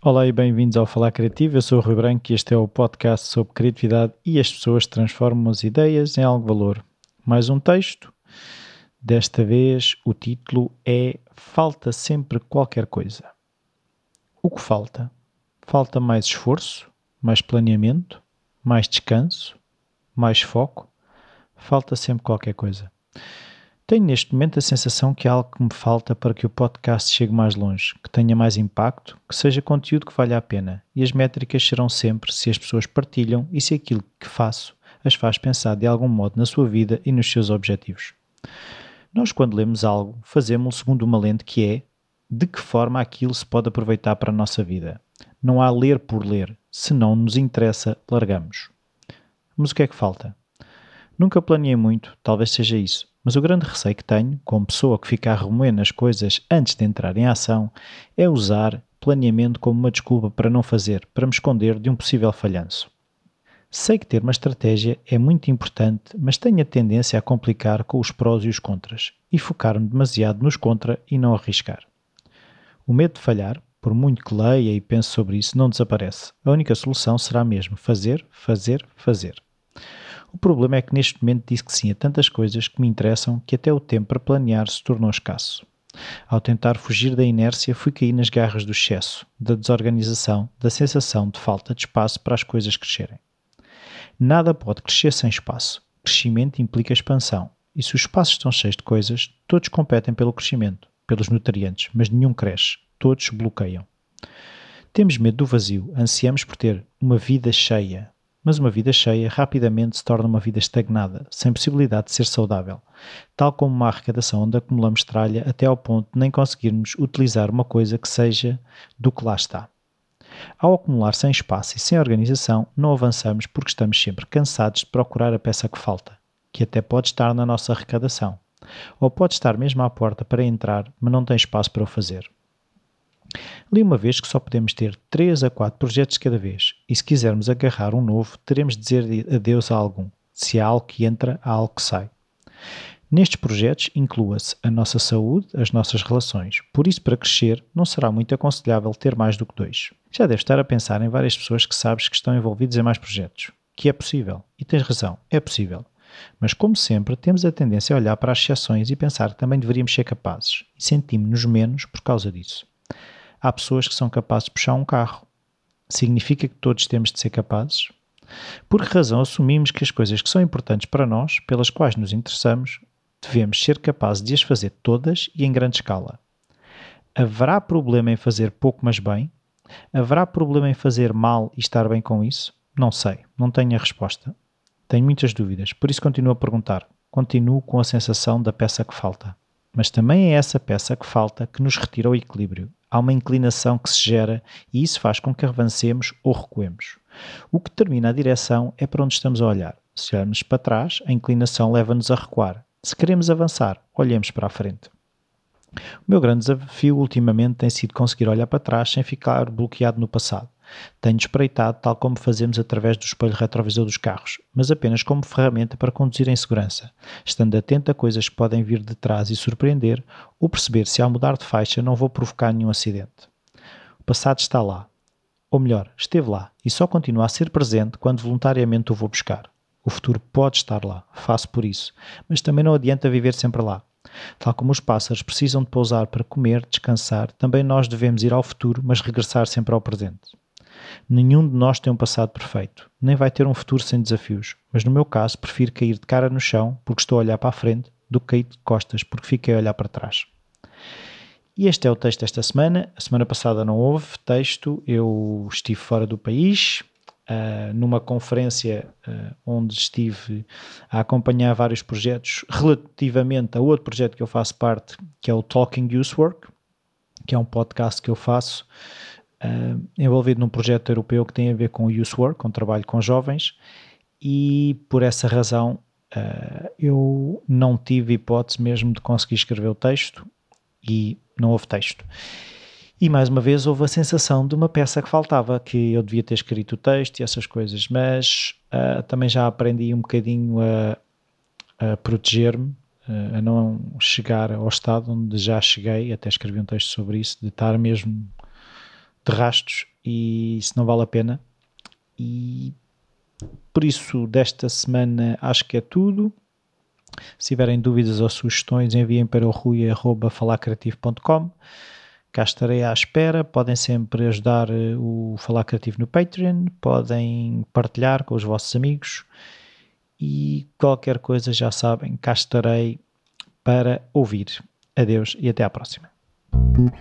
Olá e bem-vindos ao Falar Criativo. Eu sou o Rui Branco e este é o podcast sobre criatividade e as pessoas transformam as ideias em algo valor. Mais um texto. Desta vez o título é Falta sempre qualquer coisa. O que falta? Falta mais esforço, mais planeamento, mais descanso, mais foco. Falta sempre qualquer coisa. Tenho neste momento a sensação que há algo que me falta para que o podcast chegue mais longe, que tenha mais impacto, que seja conteúdo que valha a pena. E as métricas serão sempre se as pessoas partilham e se aquilo que faço as faz pensar de algum modo na sua vida e nos seus objetivos. Nós, quando lemos algo, fazemos segundo uma lente que é de que forma aquilo se pode aproveitar para a nossa vida. Não há ler por ler. Se não nos interessa, largamos. Mas o que é que falta? Nunca planeei muito, talvez seja isso, mas o grande receio que tenho, como pessoa que fica a remoer nas coisas antes de entrar em ação, é usar planeamento como uma desculpa para não fazer, para me esconder de um possível falhanço. Sei que ter uma estratégia é muito importante, mas tenho a tendência a complicar com os prós e os contras e focar-me demasiado nos contra e não arriscar. O medo de falhar, por muito que leia e pense sobre isso, não desaparece. A única solução será mesmo fazer, fazer, fazer. O problema é que neste momento disse que sim a tantas coisas que me interessam que até o tempo para planear se tornou escasso. Ao tentar fugir da inércia, fui cair nas garras do excesso, da desorganização, da sensação de falta de espaço para as coisas crescerem. Nada pode crescer sem espaço. Crescimento implica expansão. E se os espaços estão cheios de coisas, todos competem pelo crescimento, pelos nutrientes, mas nenhum cresce. Todos bloqueiam. Temos medo do vazio, ansiamos por ter uma vida cheia, mas uma vida cheia rapidamente se torna uma vida estagnada, sem possibilidade de ser saudável, tal como uma arrecadação onde acumulamos tralha até ao ponto de nem conseguirmos utilizar uma coisa que seja do que lá está. Ao acumular sem espaço e sem organização, não avançamos porque estamos sempre cansados de procurar a peça que falta, que até pode estar na nossa arrecadação, ou pode estar mesmo à porta para entrar, mas não tem espaço para o fazer. Li uma vez que só podemos ter 3 a 4 projetos cada vez, e se quisermos agarrar um novo, teremos de dizer adeus a algum. Se há algo que entra, há algo que sai. Nestes projetos inclua-se a nossa saúde, as nossas relações. Por isso, para crescer, não será muito aconselhável ter mais do que dois. Já deve estar a pensar em várias pessoas que sabes que estão envolvidos em mais projetos. Que é possível. E tens razão, é possível. Mas, como sempre, temos a tendência a olhar para as exceções e pensar que também deveríamos ser capazes. E sentimos-nos menos por causa disso há pessoas que são capazes de puxar um carro. Significa que todos temos de ser capazes? Por que razão assumimos que as coisas que são importantes para nós, pelas quais nos interessamos, devemos ser capazes de as fazer todas e em grande escala? Haverá problema em fazer pouco, mas bem? Haverá problema em fazer mal e estar bem com isso? Não sei, não tenho a resposta. Tenho muitas dúvidas, por isso continuo a perguntar. Continuo com a sensação da peça que falta. Mas também é essa peça que falta que nos retira o equilíbrio há uma inclinação que se gera e isso faz com que avancemos ou recuemos. O que determina a direção é para onde estamos a olhar. Se olharmos para trás, a inclinação leva-nos a recuar. Se queremos avançar, olhemos para a frente. O meu grande desafio ultimamente tem sido conseguir olhar para trás sem ficar bloqueado no passado. Tenho espreitado tal como fazemos através do espelho retrovisor dos carros, mas apenas como ferramenta para conduzir em segurança, estando atento a coisas que podem vir de trás e surpreender, ou perceber se ao mudar de faixa não vou provocar nenhum acidente. O passado está lá, ou melhor, esteve lá e só continua a ser presente quando voluntariamente o vou buscar. O futuro pode estar lá, faço por isso, mas também não adianta viver sempre lá. Tal como os pássaros precisam de pousar para comer, descansar, também nós devemos ir ao futuro, mas regressar sempre ao presente. Nenhum de nós tem um passado perfeito, nem vai ter um futuro sem desafios, mas no meu caso prefiro cair de cara no chão porque estou a olhar para a frente do que cair de costas porque fiquei a olhar para trás. E este é o texto desta semana. A semana passada não houve texto, eu estive fora do país, uh, numa conferência uh, onde estive a acompanhar vários projetos relativamente a outro projeto que eu faço parte, que é o Talking Usework, que é um podcast que eu faço uh, envolvido num projeto europeu que tem a ver com o Youth Work, com trabalho com jovens, e por essa razão uh, eu não tive hipótese mesmo de conseguir escrever o texto e não houve texto. E mais uma vez houve a sensação de uma peça que faltava, que eu devia ter escrito o texto e essas coisas, mas uh, também já aprendi um bocadinho a, a proteger-me a não chegar ao estado onde já cheguei, até escrevi um texto sobre isso, de estar mesmo de rastos e isso não vale a pena. E por isso, desta semana acho que é tudo. Se tiverem dúvidas ou sugestões, enviem para o rui.falacreativo.com. Cá estarei à espera. Podem sempre ajudar eh, o Falar Criativo no Patreon, podem partilhar com os vossos amigos e qualquer coisa já sabem, cá estarei para ouvir. Adeus e até à próxima. ピッ!